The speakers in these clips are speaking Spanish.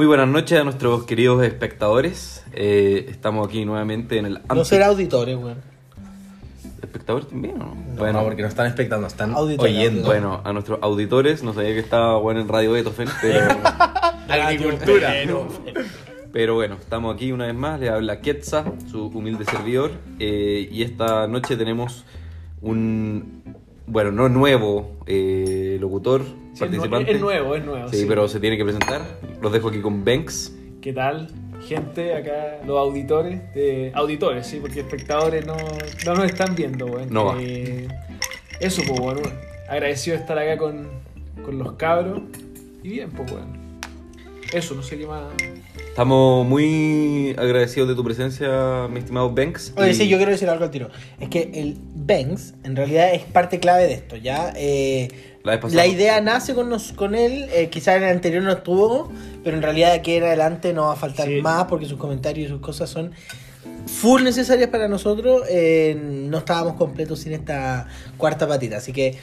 Muy buenas noches a nuestros queridos espectadores. Eh, estamos aquí nuevamente en el... No será auditores, weón. ¿Espectadores también o no? Bueno, porque no están expectando, están Auditorio, oyendo. Bueno, a nuestros auditores, no sabía que estaba bueno en Radio Beethoven, pero, Agricultura. pero bueno, estamos aquí una vez más. Le habla Quetza, su humilde servidor. eh, y esta noche tenemos un, bueno, no nuevo eh, locutor, Sí, participante. es nuevo, es nuevo. Sí, sí. pero se tiene que presentar. Los dejo aquí con Banks. ¿Qué tal, gente? Acá, los auditores. de- auditores, sí, porque espectadores no, no nos están viendo, weón. No va. Eh, eso, pues, bueno. Agradecido de estar acá con, con los cabros. Y bien, pues, weón. Eso, no sé qué más. Estamos muy agradecidos de tu presencia, mi estimado Banks. Oye, y- sí, yo quiero decir algo al tiro. Es que el Banks, en realidad, es parte clave de esto, ¿ya? Eh, La idea nace con, nos, con él, eh, quizás en el anterior no estuvo, pero en realidad de aquí en adelante no va a faltar Sí. más porque sus comentarios y sus cosas son full necesarias para nosotros. Eh, no estábamos completos sin esta cuarta patita, así que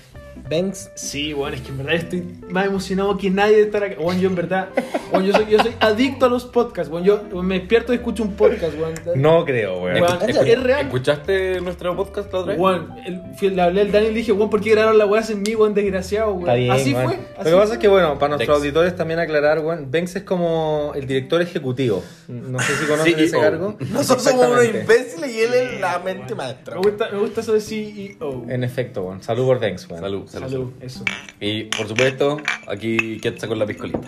Banks, Sí, weón, es que en verdad estoy más emocionado que nadie de estar acá. Weón, yo en verdad. Weón, yo soy, yo soy adicto a los podcasts, weón. Yo me despierto y escucho un podcast, weón. No creo, weón. ¿En es, es real. ¿Escuchaste nuestro podcast la otra vez? El- fui- le hablé al Daniel y le dije, weón, ¿por qué grabaron la weá sin mí, weón, desgraciado, weón? Está bien, Así fue. Lo que pasa fue. es que, bueno, para nuestros Dex. auditores también aclarar, weón, Banks es como el director ejecutivo. No sé si conocen ese cargo. nosotros somos unos imbéciles y él es la mente maestra. Me gusta, me gusta eso de CEO. En efecto, weón. Salud por Banks, weón. Salud, salud, Salud, eso. Y por supuesto, aquí Quetza con la piscolita.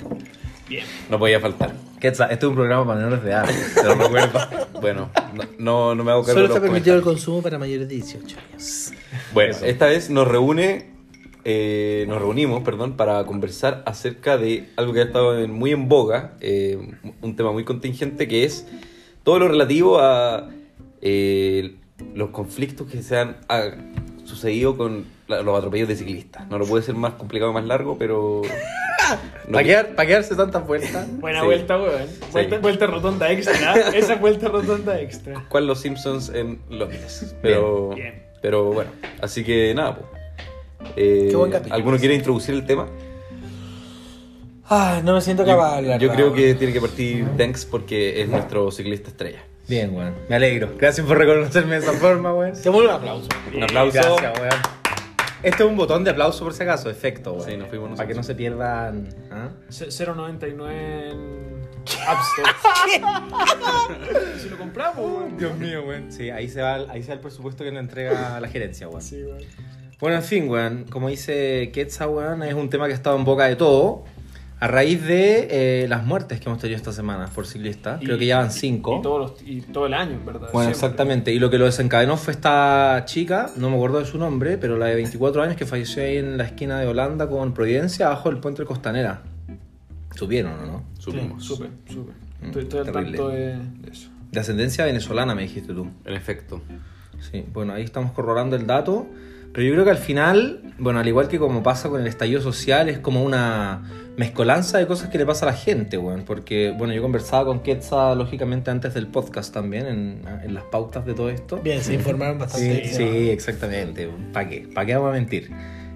Bien. No podía faltar. Quetza, este es un programa para menores de edad. Te lo recuerdo. Bueno, no, no, no me hago cargo Solo está permitido el consumo para mayores de 18 años. Bueno, Eso. esta vez nos reúne, eh, nos reunimos, perdón, para conversar acerca de algo que ha estado en- muy en boga, eh, un tema muy contingente que es todo lo relativo a eh, los conflictos que se han sucedido con la- los atropellos de ciclistas. No lo puede ser más complicado, más largo, pero... no ¿Para, que- quedar, para quedarse tantas vueltas? Buena Sí. vuelta, weón. Vuelta, Sí. vuelta rotonda extra. Esa vuelta rotonda extra. ¿Cuál los Simpsons en Londres? Pero, Bien, bien. pero bueno, así que nada, pues. Eh, Qué buen capítulo. ¿Alguno quiere introducir el tema? Ah, no me siento capaz de hablar. Yo creo que tiene que partir Banks porque es nuestro ciclista estrella. Bien, weón. Me alegro. Gracias por reconocerme de esa forma, weón. Te vuelvo un aplauso. Un aplauso. Gracias, weón. Este es un botón de aplauso por si acaso, efecto, weón. Sí, nos fuimos Para que no se pierdan. ¿ah? C- 0.99 en App Store. si lo compramos, weón. Dios mío, weón. Sí, ahí se, va, el- ahí se va el presupuesto que nos entrega la gerencia, weón. Sí, weón. Bueno, en fin, weón. Como dice Quetza, weón, es un tema que ha estado en boca de todo. A raíz de eh, las muertes que hemos tenido esta semana por ciclistas. Creo que ya van cinco. Y, todos los- y todo el año, en verdad. Bueno, siempre. exactamente. Y lo que lo desencadenó fue esta chica, no me acuerdo de su nombre, pero la de 24 años que falleció ahí en la esquina de Holanda con Providencia, abajo del puente de Costanera. ¿Supieron o no? Supimos. Súper, súper. Mm, Estoy, estoy al tanto de, de eso. De ascendencia venezolana, me dijiste tú. En efecto. Sí, bueno, ahí estamos corroborando el dato. Pero yo creo que al final, bueno, al igual que como pasa con el estallido social, es como una mezcolanza de cosas que le pasa a la gente, weón. Porque, bueno, yo conversaba con Quetza, lógicamente, antes del podcast también, en, en las pautas de todo esto. Bien, se informaron Sí, bastante. sí, exactamente. ¿Para qué? ¿Para qué vamos a mentir?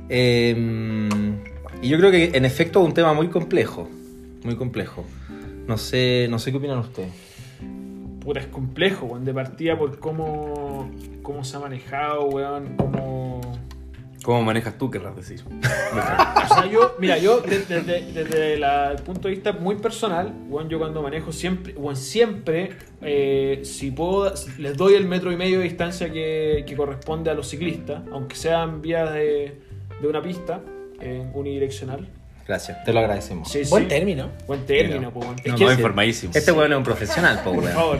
Eh, y yo creo que en efecto es un tema muy complejo. Muy complejo. No sé, no sé qué opinan ustedes. Puta, es complejo, weón. De partida por cómo, cómo se ha manejado, weón. Cómo. ¿Cómo manejas tú, querrás decir? O sea, yo, mira, yo desde, desde- desde la- el punto de vista muy personal, weón, yo cuando manejo siempre, weón, siempre, eh, si puedo, les doy el metro y medio de distancia que, que corresponde a los ciclistas, aunque sean vías de, de una pista eh, unidireccional. Gracias, te lo agradecemos. Sí, Buen sí. término. Buen término, po, weón. Es No, que- no, informadísimo. Este weón es un profesional, po, por weón. favor.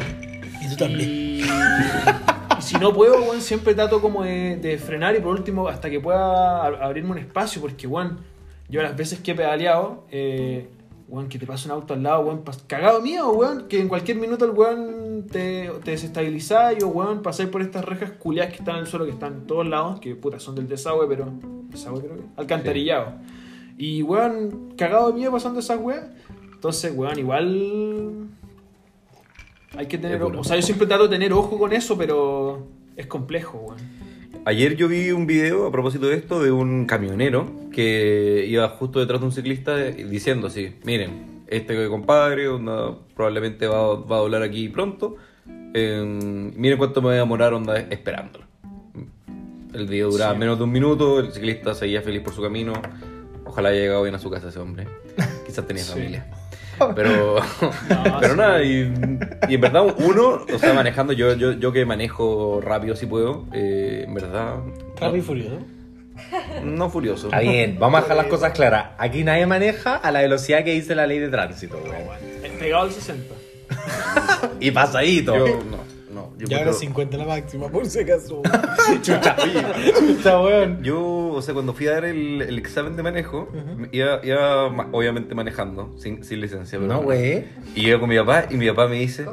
Y tú también. Y, y si no puedo, weón, siempre trato como de, de frenar y por último hasta que pueda a- abrirme un espacio, porque, weón, yo las veces que he pedaleado, eh, weón, que te pasa un auto al lado, weón, pas- cagado mío, weón, que en cualquier minuto el weón te, te desestabiliza y, o, weón, pasáis por estas rejas culiadas que están en el suelo, que están en todos lados, que, puta, son del desagüe, pero, desagüe creo que, alcantarillado. Y, weón, cagado de miedo pasando esas weas. Entonces, weón, igual hay que tener. O sea, yo siempre trato de tener ojo con eso, pero es complejo, weón. Ayer yo vi un video a propósito de esto de un camionero que iba justo detrás de un ciclista diciendo así, miren, este compadre onda, probablemente va, va a doblar aquí pronto. Eh, miren cuánto me voy a demorar onda, esperándolo. El video duraba Sí. menos de un minuto, el ciclista seguía feliz por su camino. Ojalá haya llegado bien a su casa ese hombre. Quizás tenía Sí. familia. Pero, No, pero sí. nada, y, y en verdad uno, o sea, manejando, yo, yo, yo que manejo rápido si puedo, eh, en verdad... Rápido y furioso. No furioso. Está bien, vamos a dejar las cosas claras. Aquí nadie maneja a la velocidad que dice la ley de tránsito. Es pegado al 60. Y pasadito. Yo no. Yo Ya ahora encuentro- 50 la máxima, por si acaso. Chucha, chucha, weón. Yo, o sea, cuando fui a dar el, el examen de manejo, iba, iba ma- obviamente manejando, sin, sin licencia. Pero No, güey. Y iba con mi papá y mi papá me dice,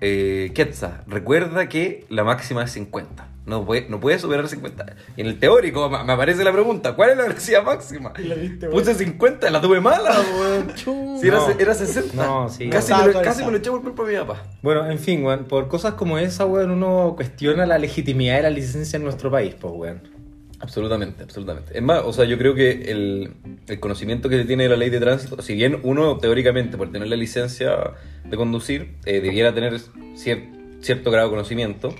eh, Quetza, recuerda que la máxima es 50. No puede, no puede superar 50. Y en el teórico me me aparece la pregunta, ¿cuál es la velocidad máxima? la viste, Puse 50, la tuve mala, weón. Si era, No. era 60. No, sí. Casi, No me, lo, casi me lo eché por culpa de mi papá. Bueno, en fin, weón, por cosas como esa, weón, uno cuestiona la legitimidad de la licencia en nuestro país, pues, weón. Absolutamente, absolutamente. Es más, o sea, yo creo que el, el conocimiento que se tiene de la ley de tránsito, si bien uno teóricamente por tener la licencia de conducir eh, debiera tener cier- cierto grado de conocimiento,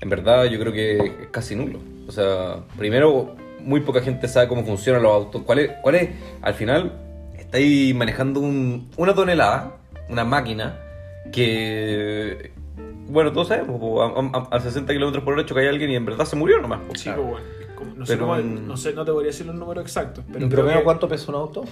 en verdad yo creo que es casi nulo. O sea, primero, muy poca gente sabe cómo funcionan los autos. ¿Cuál es? Cuál es? Al final, estáis manejando un- una tonelada, una máquina, que... Bueno, todos sabemos, a, a- a 60 kilómetros por hora choca alguien y en verdad se murió nomás. Sí, bueno. No, sé cómo- no sé, no te podría decir los números exactos. Pero ¿En promedio que, cuánto pesa un auto?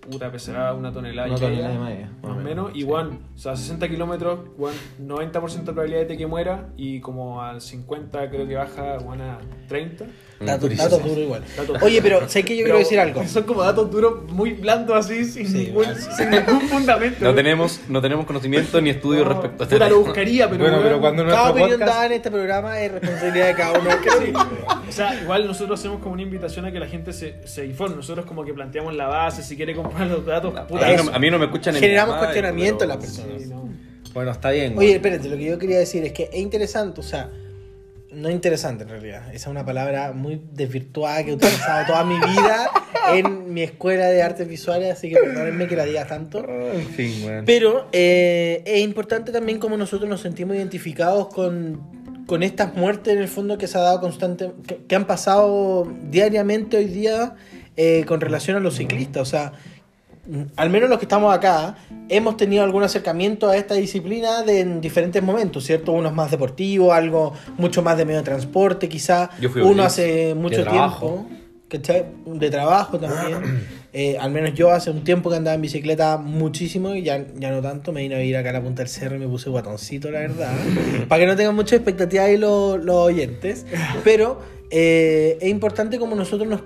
Puta, pesará una tonelada Una y media, tonelada media, Más o menos. Y bueno, o sea, 60 kilómetros, bueno, 90% de probabilidad de que muera. Y como al 50 creo que baja, bueno, a 30. Datos datos duros igual. Datos Oye, pero sé que yo quiero decir algo. Son como datos duros muy blandos así, sin, Sí, ningún, sí. sin ningún fundamento. No tenemos, no tenemos conocimiento ni estudio No, respecto a puta, lo buscaría, pero. Bueno, pero cuando Cada opinión podcast... dada en este programa es responsabilidad de cada uno. Sí. O sea, igual nosotros hacemos como una invitación a que la gente se, se informe. Nosotros como que planteamos la base, si quiere los datos, puta, a, mí no, a mí no me escuchan en mi Generamos mamá, cuestionamiento pero- en las personas. Sí, no. Bueno, está bien, Oye, espérate, lo que yo quería decir es que es interesante, o sea, no interesante en realidad. Esa es una palabra muy desvirtuada que he utilizado toda mi vida en mi escuela de artes visuales, así que perdónenme que la diga tanto. En fin, weón. Pero eh, es importante también cómo nosotros nos sentimos identificados con, con estas muertes en el fondo que se ha dado constante, que, que han pasado diariamente hoy día eh, con relación a los ciclistas. O sea, al menos los que estamos acá, hemos tenido algún acercamiento a esta disciplina de, en diferentes momentos, ¿cierto? Unos más deportivos, algo mucho más de medio de transporte, quizá. Yo fui Uno hace mucho De tiempo. ¿cachai? De trabajo también. Eh, al menos yo hace un tiempo que andaba en bicicleta muchísimo y ya, ya no tanto. Me vine a vivir acá a la punta del cerro y me puse guatoncito, la verdad. para que no tengan mucha expectativa ahí los, los oyentes. Pero eh, es importante como nosotros nos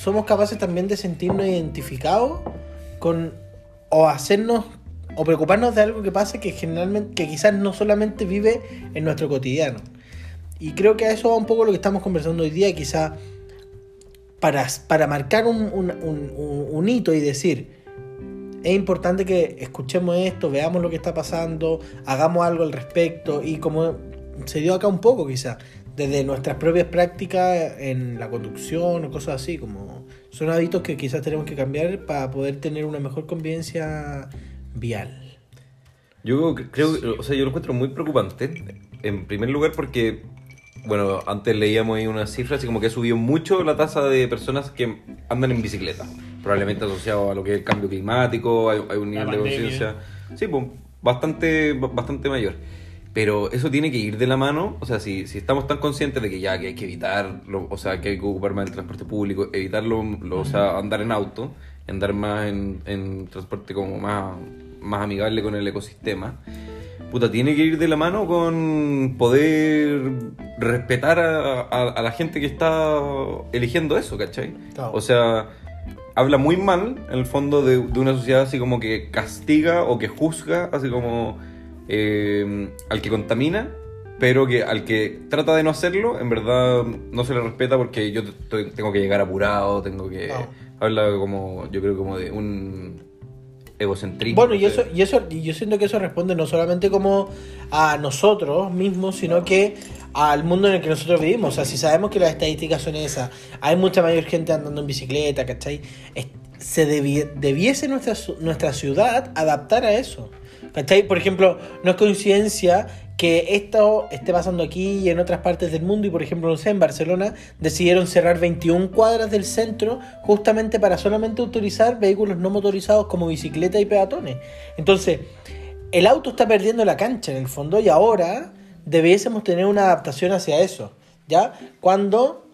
somos capaces también de sentirnos identificados con o hacernos o preocuparnos de algo que pase que generalmente que quizás no solamente vive en nuestro cotidiano. Y creo que a eso va un poco lo que estamos conversando hoy día, quizá para, para marcar un- un- un hito y decir, es importante que escuchemos esto, veamos lo que está pasando, hagamos algo al respecto y como se dio acá un poco quizá, desde nuestras propias prácticas en la conducción o cosas así, como son hábitos que quizás tenemos que cambiar para poder tener una mejor convivencia vial. Yo creo, o sea, yo lo encuentro muy preocupante. En primer lugar porque, bueno, antes leíamos ahí unas cifras y como que ha subido mucho la tasa de personas que andan en bicicleta. Probablemente asociado a lo que es el cambio climático, hay, hay un nivel de conciencia. Sí, pues, bastante, bastante mayor. Pero eso tiene que ir de la mano, o sea, si, si estamos tan conscientes de que ya que hay que evitar, lo- o sea, que hay que ocupar más el transporte público, evitarlo, lo- o sea, andar en auto, andar más en, en transporte como más, más amigable con el ecosistema, puta, tiene que ir de la mano con poder respetar a, a- a la gente que está eligiendo eso, ¿cachai? Claro. O sea, habla muy mal, en el fondo, de, de una sociedad así como que castiga o que juzga, así como eh, al que contamina, pero que al que trata de no hacerlo, en verdad no se le respeta porque yo tengo que llegar apurado, tengo que... Claro. Habla como, yo creo como de un egocentrismo. Bueno, y no eso, y eso, y yo siento que eso responde no solamente como a nosotros mismos, sino que al mundo en el que nosotros vivimos. O sea, si sabemos que las estadísticas son esas, hay mucha mayor gente andando en bicicleta, ¿cachai? Se debi- debiese nuestra, nuestra ciudad adaptar a eso. ¿Cachai? Por ejemplo, no es coincidencia que esto esté pasando aquí y en otras partes del mundo y por ejemplo, no sé, en Barcelona decidieron cerrar 21 cuadras del centro justamente para solamente autorizar vehículos no motorizados como bicicleta y peatones. Entonces, el auto está perdiendo la cancha en el fondo y ahora debiésemos tener una adaptación hacia eso, ¿ya? Cuando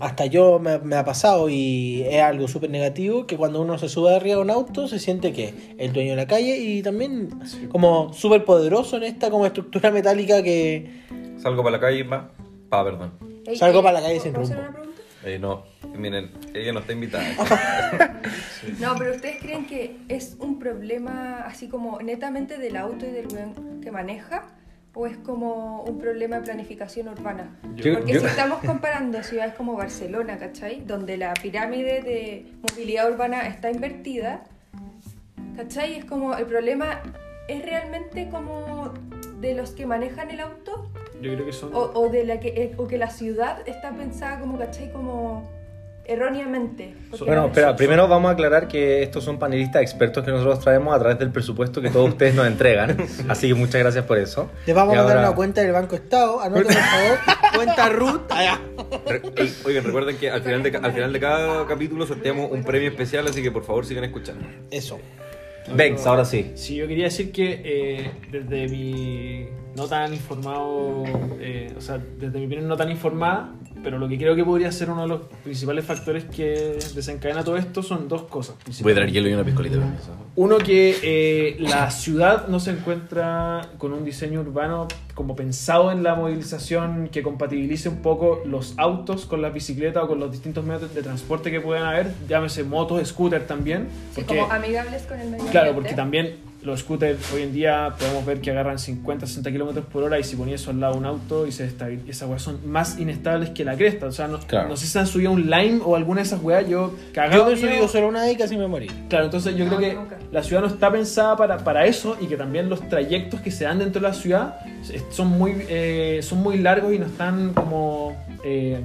hasta yo me, me ha pasado y es algo súper negativo que cuando uno se sube arriba de un auto se siente que el dueño de la calle y también como súper poderoso en esta como estructura metálica que Salgo para la calle y va. Pa, perdón. Ey, Salgo eh, para la calle sin ¿puedo hacer rumbo. una pregunta? Eh, no, miren, ella no está invitada. No, pero ¿ustedes creen que es un problema así como netamente del auto y del weón que maneja? ¿O es como un problema de planificación urbana? Yo- Porque yo- si estamos comparando ciudades como Barcelona, ¿cachai? Donde la pirámide de movilidad urbana está invertida, ¿cachai? Es como el problema es realmente como de los que manejan el auto Yo creo que son. o, o de la que eh, o que la ciudad está pensada como, ¿cachai? Como erróneamente. Bueno, no- espera, primero vamos a aclarar que estos son panelistas expertos que nosotros traemos a través del presupuesto que todos ustedes nos entregan. Así que muchas gracias por eso. les vamos Y a mandar ahora- una cuenta del Banco Estado, anoten por favor, cuenta Ruth. allá. Oigan, recuerden que al final, de, al final de cada capítulo sorteamos un premio especial, así que por favor sigan escuchando. Eso. Vex, ahora sí. Sí, yo quería decir que eh, desde mi no tan informado, eh, o sea, desde mi opinión no tan informada, pero lo que creo que podría ser uno de los principales factores que desencadena todo esto son dos cosas. Voy a traer hielo y una piscolita. Uno que eh, la ciudad no se encuentra con un diseño urbano como pensado en la movilización que compatibilice un poco los autos con las bicicletas o con los distintos medios de transporte que puedan haber, llámese motos, scooter también. Sí, porque- como amigables con el medio Claro, ambiente. porque también los scooters hoy en día podemos ver que agarran 50, 60 kilómetros por hora y si ponía eso al lado de un auto y se destabil- esas weas son más inestables que la cresta. O sea, no, Claro. no sé si se han subido un Lime o alguna de esas weas, yo Yo cagado. me he subido solo una y casi me morí. Claro, entonces yo No, creo que nunca. la ciudad no está pensada para, para eso y que también los trayectos que se dan dentro de la ciudad son muy, eh, son muy largos y no están como... eh,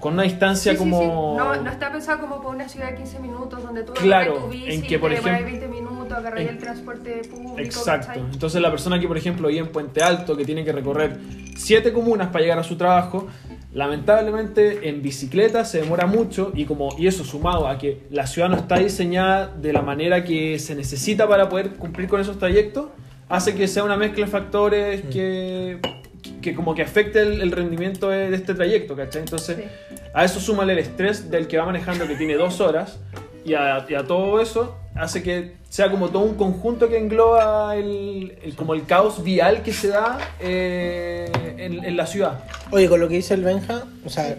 con una distancia Sí, sí, sí. como... No, no está pensado como para una ciudad de 15 minutos donde tú Claro, tu bici, en que, por te demoras ejemplo- 20 minutos, el transporte público. Exacto. ¿cachai? Entonces la persona que, por ejemplo, vive en Puente Alto, que tiene que recorrer siete comunas para llegar a su trabajo, lamentablemente en bicicleta se demora mucho y como y eso sumado a que la ciudad no está diseñada de la manera que se necesita para poder cumplir con esos trayectos, hace que sea una mezcla de factores que, que como que afecte el, el rendimiento de, de este trayecto, ¿cachai? Entonces Sí. a eso súmale el estrés del que va manejando que tiene dos horas y a, y a todo eso hace que sea como todo un conjunto que engloba el, el- como el caos vial que se da eh, en, en la ciudad. Oye, con lo que dice el Benja, o sea,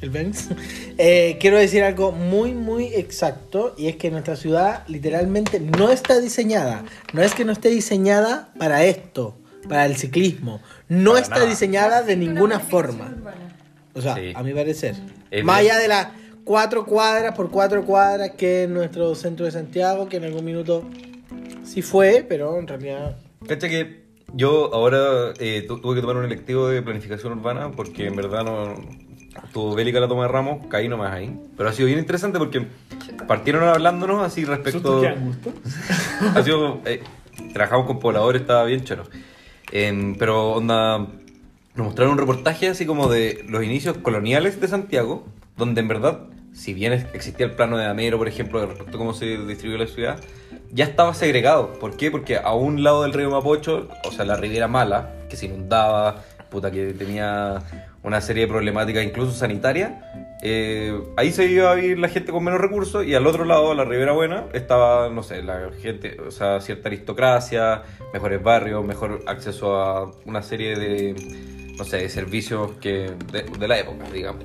el Benz, eh, quiero decir algo muy, muy exacto, y es que nuestra ciudad literalmente no está diseñada. No es que no esté diseñada para esto, para el ciclismo. No Para está nada. diseñada de ninguna forma. urbana. O sea, Sí. a mi parecer. Es Más bien. allá de las cuatro cuadras por cuatro cuadras que es nuestro centro de Santiago, que en algún minuto sí fue, pero en realidad... Cacha que yo ahora eh, tu- tuve que tomar un electivo de planificación urbana porque en verdad no estuvo bélica la toma de ramos, caí nomás ahí. Pero ha sido bien interesante porque partieron hablándonos así respecto. Ha sido. eh, trabajamos con pobladores, estaba bien choro. Em, pero onda. Nos mostraron un reportaje así como de los inicios coloniales de Santiago, donde en verdad, si bien existía el plano de Amero, por ejemplo, respecto a cómo se distribuyó la ciudad, ya estaba segregado. ¿Por qué? Porque a un lado del río Mapocho, o sea, la Riviera Mala, que se inundaba, puta, que tenía una serie de problemáticas incluso sanitarias, eh, ahí se iba a vivir la gente con menos recursos y al otro lado, la Ribera Buena, estaba, no sé, la gente, o sea, cierta aristocracia, mejores barrios, mejor acceso a una serie de, no sé, de servicios que de, de la época, digamos.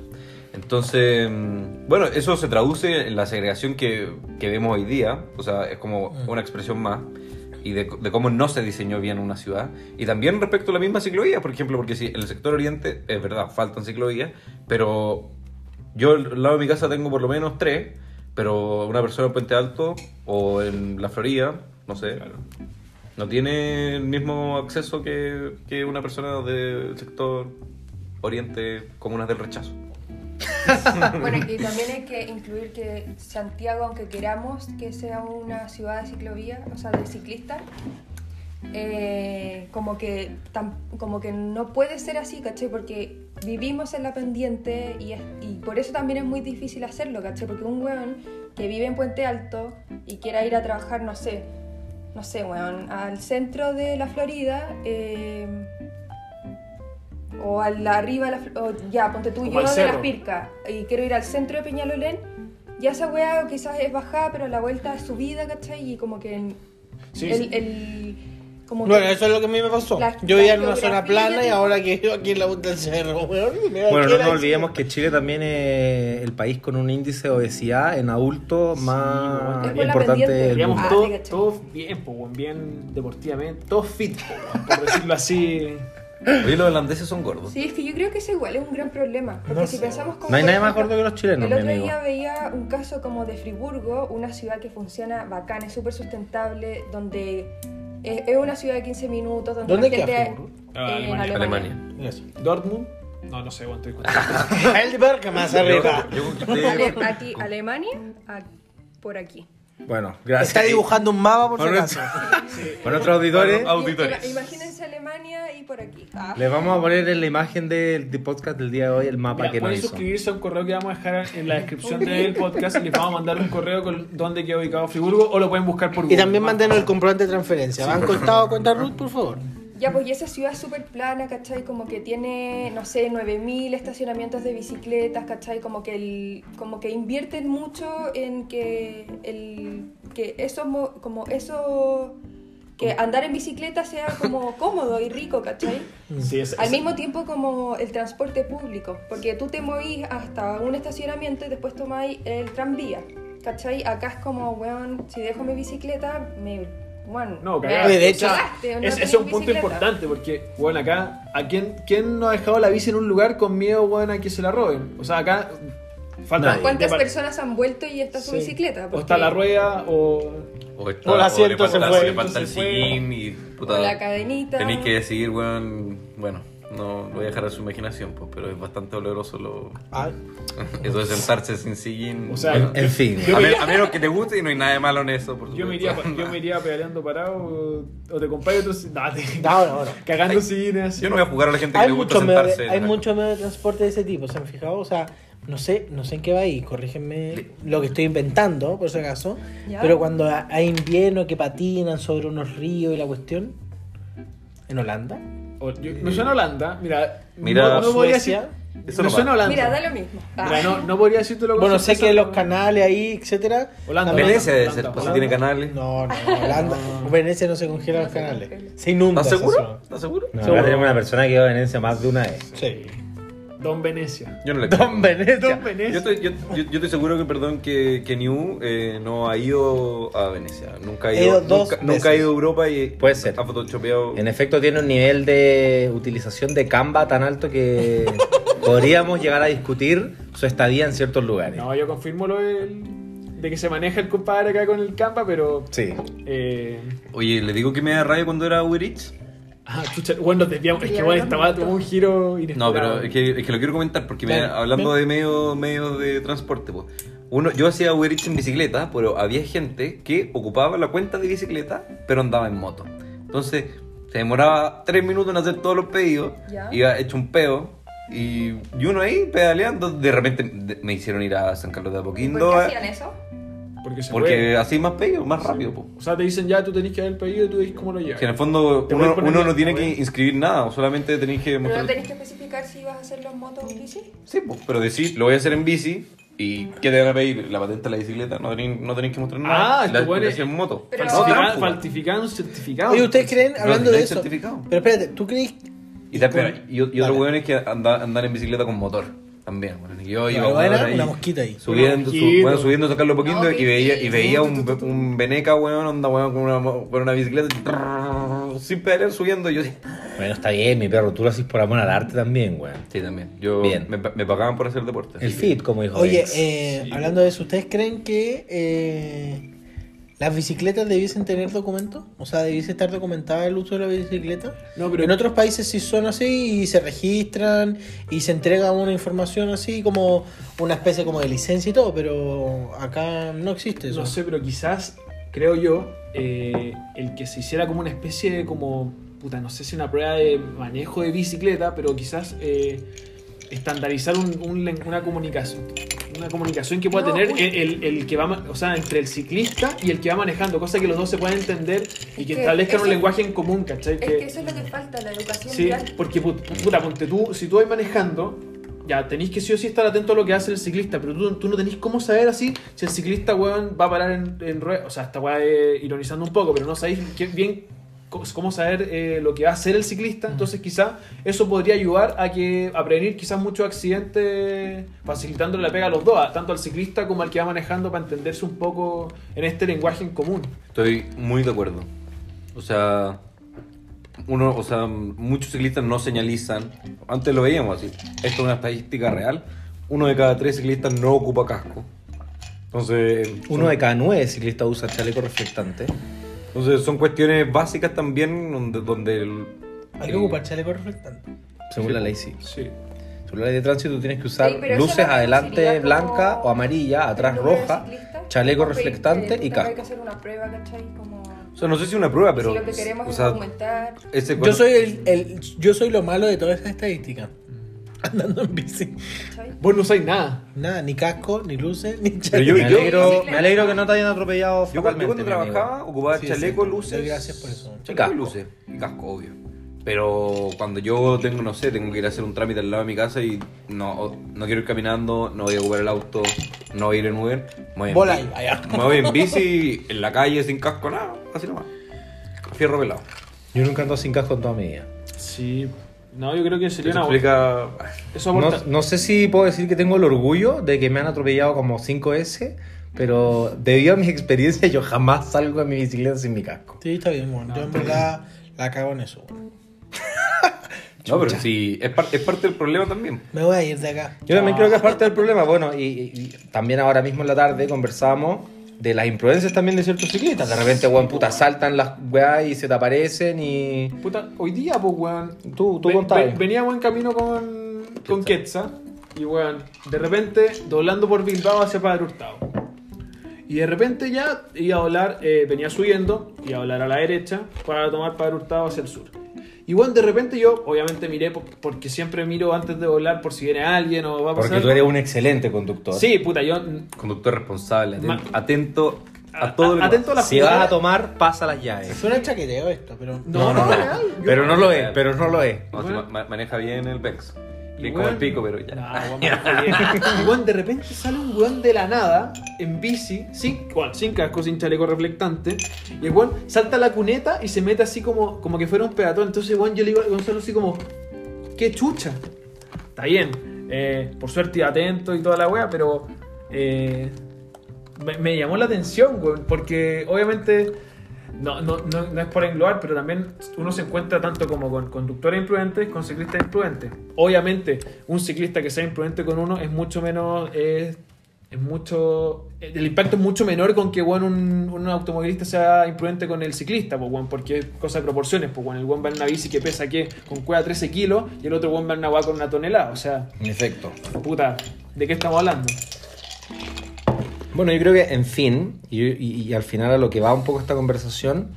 Entonces, mm, bueno, eso se traduce en la segregación que, que vemos hoy día, o sea, es como una expresión más, y de, de cómo no se diseñó bien una ciudad. Y también respecto a la misma ciclovía, por ejemplo, porque si en el sector oriente, es verdad, faltan ciclovías, pero yo al lado de mi casa tengo por lo menos tres, pero una persona en Puente Alto o en la Florida, no sé, no tiene el mismo acceso que, que una persona del sector oriente, comunas del rechazo. Bueno, y también hay que incluir que Santiago, aunque queramos que sea una ciudad de ciclovía, o sea, de ciclistas, eh, como, que, como que no puede ser así, ¿cachai? Porque vivimos en la pendiente y por eso también es muy difícil hacerlo, ¿cachai? Porque un weón que vive en Puente Alto y quiera ir a trabajar, no sé, no sé, weón, al centro de la Florida, eh, o al arriba, de la o ya, ponte tú, yo de las Pircas y quiero ir al centro de Peñalolén, ya esa weá quizás es bajada, pero la vuelta es subida, ¿cachai? Y como que en- Sí, el, sí. el- como Bueno, que- eso es lo que a mí me pasó. La- Yo vivía en una zona plana y ahora que vivo aquí en la punta del cerro, weón. Bueno, no nos olvidemos que Chile también es el país con un índice de obesidad en adultos más Es por la importante Digamos, mundo. Ah, todo- todos bien, pues, bien deportivamente, todos fit, po, weón, por decirlo así. Oye, los holandeses son gordos. Sí, es que yo creo que eso igual es un gran problema. Porque No si sé. pensamos como. No hay nadie más gordo que los chilenos, El mi otro amigo. día veía un caso como de Friburgo, una ciudad que funciona bacán, es súper sustentable, donde es, es una ciudad de 15 minutos. Donde ¿Dónde la queda gente- Friburgo? Ah, en Alemania. Alemania. Eso. Dortmund, no, no sé, contando. Heidelberg más arriba. Yo conquisté- Ale- aquí, Alemania, a- por aquí. Bueno, gracias. Está dibujando un mapa por si acaso. Para nuestros auditores, Imagínense Alemania y por aquí. Ah. les vamos a poner en la imagen del, del podcast del día de hoy el mapa Mira, que nos pueden hizo. suscribirse a un correo que vamos a dejar en la descripción del podcast y les vamos a mandar un correo con dónde queda ubicado Friburgo o lo pueden buscar por Y Google. también mándenos el comprobante de transferencia. ¿Van contado cuenta Ruth, por favor? Ya, pues y esa ciudad súper plana, ¿cachai? Como que tiene, no sé, 9.000 estacionamientos de bicicletas, ¿cachai? Como que, el, como que invierten mucho en que, el, que eso, mo- como eso, que andar en bicicleta sea como cómodo y rico, ¿cachai? Sí, es- Al es- mismo tiempo como el transporte público, porque tú te movís hasta un estacionamiento y después tomáis el tranvía, ¿cachai? Acá es como, weón, si dejo mi bicicleta, me... Bueno, No, cagada. De hecho, cagaste, no Es, es un punto bicicleta. importante porque, bueno, acá, ¿a quién, quién no ha dejado la bici en un lugar con miedo, bueno, a que se la roben? O sea, acá falta... Nadie. ¿Cuántas de- personas han vuelto y está su Sí. bicicleta? O Porque- está la rueda, o... O, está, O el asiento le falta, se fue, le falta el sillín y puta. O la cadenita. Tenéis que decidir, weón. Bueno, no lo voy a dejar a su imaginación, pues, pero es bastante doloroso lo... Ah, eso de sentarse sin sillín. O sea, Bueno, En fin. A, me a menos que te guste y no hay nada de malo en eso, por Yo me, supuesto. iría, yo me iría pedaleando parado o, o te compré otro... No, te- no, no, no. cagando sillines. así. Yo no voy a jugar a la gente que le gusta sentarse. de, hay muchos medios de transporte de ese tipo, ¿se han fijado? O sea, no sé, no sé en qué va ahí, corrígenme lo que estoy inventando, por si acaso. Ya. Pero cuando ha- hay invierno que patinan sobre unos ríos y la cuestión. ¿En Holanda? O- yo- me suena a Holanda, mira... Mira, no, no podría Suecia. decir- Eso me no suena. Holanda. Mira, da lo mismo. Ah. Mira, no, no podría decirte lo Bueno, sé que los canales ahí, etcétera. Holanda, Venecia debe ser, pues si tiene canales. No, no, Holanda. Venecia no se congelan los No canales. congela. Se inunda. ¿Estás seguro? ¿Estás seguro? No, Seguro. acá tenemos una persona que va a Venecia más de una vez. Sí. Don Venecia. Yo no le Don Venecia. Don Yo Venecia. estoy, yo, yo- yo estoy seguro que, perdón, que, que New eh, no ha ido a Venecia. Nunca ha ido, ido dos nunca, nunca ha ido a Europa y Puede ser. ha photoshopeado. En efecto, tiene un nivel de utilización de Canva tan alto que podríamos llegar a discutir su estadía en ciertos lugares. No, yo confirmo lo del- de que se maneja el compadre acá con el Campa, pero... Sí. Eh, Oye, ¿le digo que me da rabia cuando era Uber Eats? Ah, chucha, bueno, nos desviamos. Es que bueno, no, estaba no. tomó un giro No, inesperado. pero es que, es que lo quiero comentar porque me- hablando de medios medios de transporte, pues. Uno, yo hacía Uber Eats en bicicleta, pero había gente que ocupaba la cuenta de bicicleta, pero andaba en moto. Entonces, se demoraba tres minutos en hacer todos los pedidos, Ya. iba hecho un peo, y, y uno ahí pedaleando, de repente de- me hicieron ir a San Carlos de ¿Y Apoquindo, ¿Por qué hacían eso? Porque se porque puede. así más pedidos, más rápido, pues. O sea, te dicen ya, tú tenés que haber el pedido y tú dices cómo lo llevas. Que en el fondo uno, no tiene que inscribir nada, solamente tenéis que Pero mostrar... no tenés que especificar si vas a hacerlo en moto o en bici. Sí, pues, pero decir, lo voy a hacer en bici y ¿qué te van a pedir? La patente de la bicicleta, no tenéis, no tenéis que mostrar nada. Ah, la, bueno, en moto. Pero- No, Falsificar, falsificar un certificado. Oye, ¿ustedes creen, hablando no de hay eso? certificado. Pero espérate, ¿tú crees? Y, y, y otro weón es que anda, andar en bicicleta con motor. También, bueno. y Yo iba Pero weón, buena, ahí, una mosquita ahí. Subiendo, su- bueno, subiendo, sacarlo un poquito No, y veía, y veía un, un veneca, weón, onda, weón, con una, mo- con una bicicleta, y sin pedalear subiendo. Y yo, Bueno, está bien, mi perro. Tú lo haces por amor al arte también, güey. sí, también. Yo, Bien. Me, me pagaban por hacer deporte. El fit, como dijo Oye, eh, hablando de eso, ¿ustedes creen que eh, ¿Las bicicletas debiesen tener documento? O sea, ¿debiese estar documentada el uso de la bicicleta? No, pero En otros países sí son así y se registran y se entrega una información así como una especie como de licencia y todo, pero acá no existe eso. no sé, pero quizás, creo yo, eh, el que se hiciera como una especie de como, puta, no sé si una prueba de manejo de bicicleta, pero quizás eh, estandarizar un- un len- una comunicación. Una comunicación que pueda No, tener el, el- el que va, o sea, entre el ciclista y el que va manejando, cosa que los dos se puedan entender y Es que que establezcan un lenguaje en común, ¿cachai? Es que eso es lo que falta, la educación Sí, vial. porque put- puta, ponte tú, si tú vas manejando, ya tenéis que sí o sí estar atento a lo que hace el ciclista, pero tú, tú no tenéis cómo saber así si el ciclista, weón, va a parar en, en rueda. O sea, esta weá es ironizando un poco, pero no sabéis bien cómo saber eh, lo que va a hacer el ciclista. Entonces, quizá eso podría ayudar a que a prevenir quizás muchos accidentes, facilitándole la pega a los dos, a- tanto al ciclista como al que va manejando, para entenderse un poco en este lenguaje en común. Estoy muy de acuerdo. O sea, uno, o sea, muchos ciclistas no señalizan. Antes lo veíamos así. Esto es una estadística real. Uno de cada tres ciclistas no ocupa casco. Entonces, Uno son- de cada nueve ciclistas usa chaleco reflectante. Entonces son cuestiones básicas también donde, donde el- Hay que ocupar chaleco reflectante. Según la ley, sí. Sí. Según la ley de tránsito, tú tienes que usar Sí, luces adelante blanca o amarilla, atrás roja, chaleco reflectante y Hay que casco. hacer una prueba, ¿cachai? Como... O sea, no sé si una prueba, pero. si lo que queremos o es documentar. ese Yo soy el, el- yo soy lo malo de todas esas estadísticas. Andando en bici. Vos no usáis nada. Nada, ni casco, ni luces, ni Pero chaleco. yo- Me yo- alegro, Sí, me alegro que no te hayan atropellado Yo, cuando- yo cuando amigo. trabajaba ocupaba Sí, chaleco, sí. luces. Gracias por eso. Chaleco casco. y luces. Y casco, obvio. Pero cuando yo tengo, no sé, tengo que ir a hacer un trámite al lado de mi casa y no, no quiero ir caminando, no voy a ocupar el auto, no voy a ir en Uber. Me voy en, Bola me voy en bici, en la calle, sin casco, nada, así nomás. Fierro pelado. Yo nunca ando sin casco en toda mi vida. Sí. No, yo creo que sería una explica... Eso No, aporta. no sé si puedo decir que tengo el orgullo de que me han atropellado como 5S, pero debido a mis experiencias yo jamás salgo en mi bicicleta sin mi casco. Sí, está bien, bueno. Yo en verdad la cago en eso. No, pero sí, es, par- es parte del problema también. Me voy a ir de acá. Yo también creo que es parte del problema. Bueno, y, y- y también ahora mismo en la tarde conversábamos de las imprudencias también de ciertos ciclistas. De repente, weón, puta, saltan las weas y se te aparecen y... Puta, hoy día, pues, weón. Tú, tú ve- contabas. ve- veníamos en camino con, con Quetza. Y, weón, de repente, doblando por Bilbao hacia Padre Hurtado. Y de repente ya iba a doblar, eh, venía subiendo, iba a doblar a la derecha para tomar Padre Hurtado hacia el sur. Y bueno, de repente yo, obviamente miré, po- porque siempre miro antes de doblar por si viene alguien o va a pasar. Porque tú eres un excelente conductor. Sí, puta, yo. Conductor responsable, atento, a todo lo que atento a la Si vas a tomar, pasa las llaves. Suena chaqueteo esto, pero. No, no, real. Yo- Pero no lo es, pero no lo es. No, ma- maneja bien el Vex. Y Bien como el pico, pero ya. No, weón, weón, de repente sale un weón de la nada en bici, sin, bueno, sin casco, sin chaleco reflectante. Y el weón salta a la cuneta y se mete así como, como que fuera un peatón. Entonces, weón, yo le digo a Gonzalo así como, ¡qué chucha! Está bien, eh, por suerte iba atento y toda la wea, pero eh, me, me llamó la atención, weón, porque obviamente. No, no, no, no es por englobar, pero también uno se encuentra tanto como con conductores imprudentes, con ciclistas imprudentes. Obviamente, un ciclista que sea imprudente con uno es mucho menos. Es, es mucho. El impacto es mucho menor con que bueno, un, un automovilista sea imprudente con el ciclista, pues, bueno, porque es cosa de proporciones. Pues, bueno, el buen va en una bici que pesa que con cueva 13 kilos y el otro buen va en una con una tonelada. O sea, En efecto. puta, ¿de qué estamos hablando? Bueno, yo creo que, en fin, y, y- y al final a lo que va un poco esta conversación,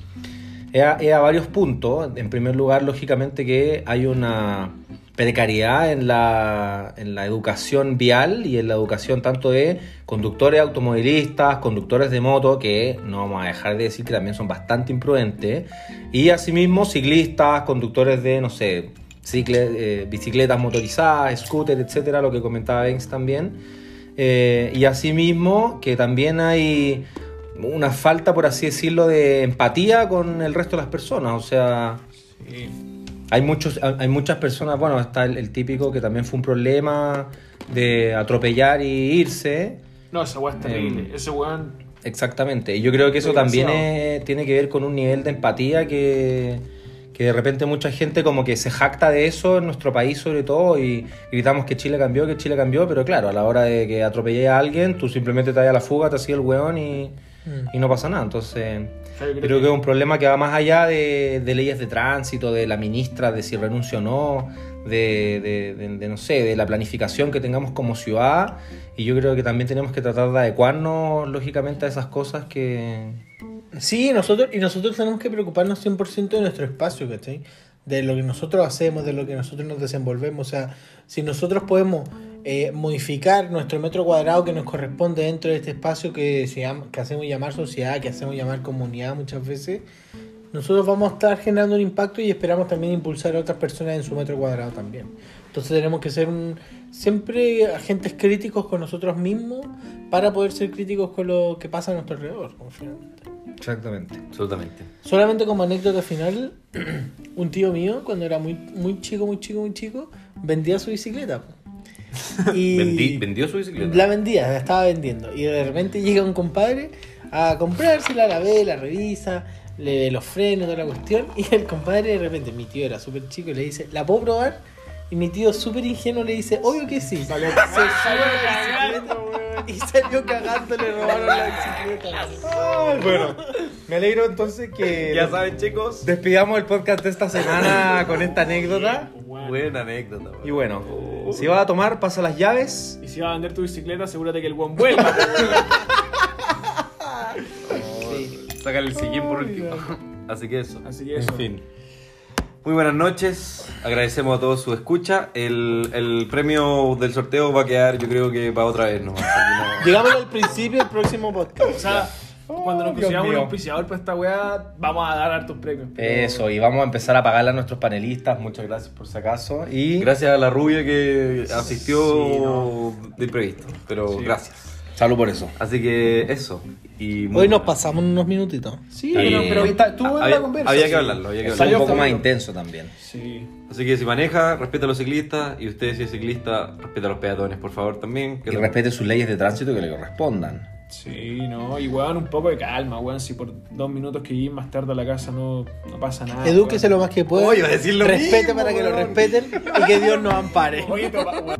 es a, es a varios puntos. En primer lugar, lógicamente que hay una precariedad en la, en la educación vial y en la educación tanto de conductores automovilistas, conductores de moto, que no vamos a dejar de decir que también son bastante imprudentes, y asimismo ciclistas, conductores de, no sé, cicle- eh, bicicletas motorizadas, scooter, etcétera, lo que comentaba Benz también. Eh, y asimismo que también hay una falta, por así decirlo, de empatía con el resto de las personas. O sea, hay, muchos, hay muchas personas, bueno, está el, el típico que también fue un problema de atropellar y irse. No, esa weá es terrible. Em, Ese weón. Exactamente. Y yo creo que eso también es- tiene que ver con un nivel de empatía que, que de repente mucha gente como que se jacta de eso en nuestro país sobre todo y gritamos que Chile cambió, que Chile cambió, pero claro, a la hora de que atropellé a alguien, tú simplemente te das a la fuga, te hacía el weón y, Mm. y no pasa nada. Entonces, creo que es un problema que va más allá de, de leyes de tránsito, de la ministra, de si renuncia o no, de, de- de- de, no sé, de la planificación que tengamos como ciudad. Y yo creo que también tenemos que tratar de adecuarnos, lógicamente, a esas cosas que... Sí, nosotros, y nosotros tenemos que preocuparnos 100% de nuestro espacio, ¿cachai? De lo que nosotros hacemos, de lo que nosotros nos desenvolvemos. O sea, si nosotros podemos eh, modificar nuestro metro cuadrado que nos corresponde dentro de este espacio que, se llama, que hacemos llamar sociedad, que hacemos llamar comunidad muchas veces, nosotros vamos a estar generando un impacto y esperamos también impulsar a otras personas en su metro cuadrado también. Entonces tenemos que ser un- siempre agentes críticos con nosotros mismos para poder ser críticos con lo que pasa a nuestro alrededor. finalmente. Exactamente. Absolutamente. Solamente como anécdota final, un tío mío, cuando era muy, muy chico, muy chico, muy chico, vendía su bicicleta. Y Vendi- ¿Vendió su bicicleta? La vendía, la estaba vendiendo. Y de repente llega un compadre a comprársela, la ve, la revisa, le ve los frenos, toda la cuestión. Y el compadre de repente, mi tío era súper chico, y le dice, ¿la puedo probar? Y mi tío súper ingenuo le dice, obvio que sí. Se sube a la bicicleta y salió cagando, le robaron la bicicleta. Bueno, me alegro entonces que Ya saben, chicos. despidamos el podcast de esta semana con esta anécdota. Bueno. Buena anécdota. weón. Y bueno, si vas a tomar, pasa las llaves. Y si vas a vender tu bicicleta, asegúrate que el buen vuelva. Sácale el sillín por último. Así que eso. Así que eso. En fin. Muy buenas noches. Agradecemos a todos su escucha. El, el premio del sorteo va a quedar, yo creo que para otra vez. ¿no? Llegamos al principio del próximo podcast. O sea, cuando nos consigamos un auspiciador para esta weá, vamos a dar hartos premios. pero- Eso, y vamos a empezar a pagarle a nuestros panelistas. Muchas gracias por si acaso. Y Gracias a la rubia que asistió Sí, no. de imprevisto. Pero Sí. gracias. salud por eso. Así que eso. Y muy Hoy nos pasamos unos minutitos. Sí, Y- pero, pero está- tuvo había, la conversa. había sí. que hablarlo. Había que hablarlo. un poco más intenso también. Sí. Así que si maneja, respeta a los ciclistas. Y usted, si es ciclista, respeta a los peatones, por favor, también. que Y respete sus leyes de tránsito que le correspondan. Sí, no, y weón, un poco de calma, weón. Si por dos minutos que llegues más tarde a la casa no, no pasa nada. Edúquese weón. lo más que pueda. Oye, iba a decir lo Respete mismo, para que lo weón. respeten y que Dios nos ampare. Oye, weón.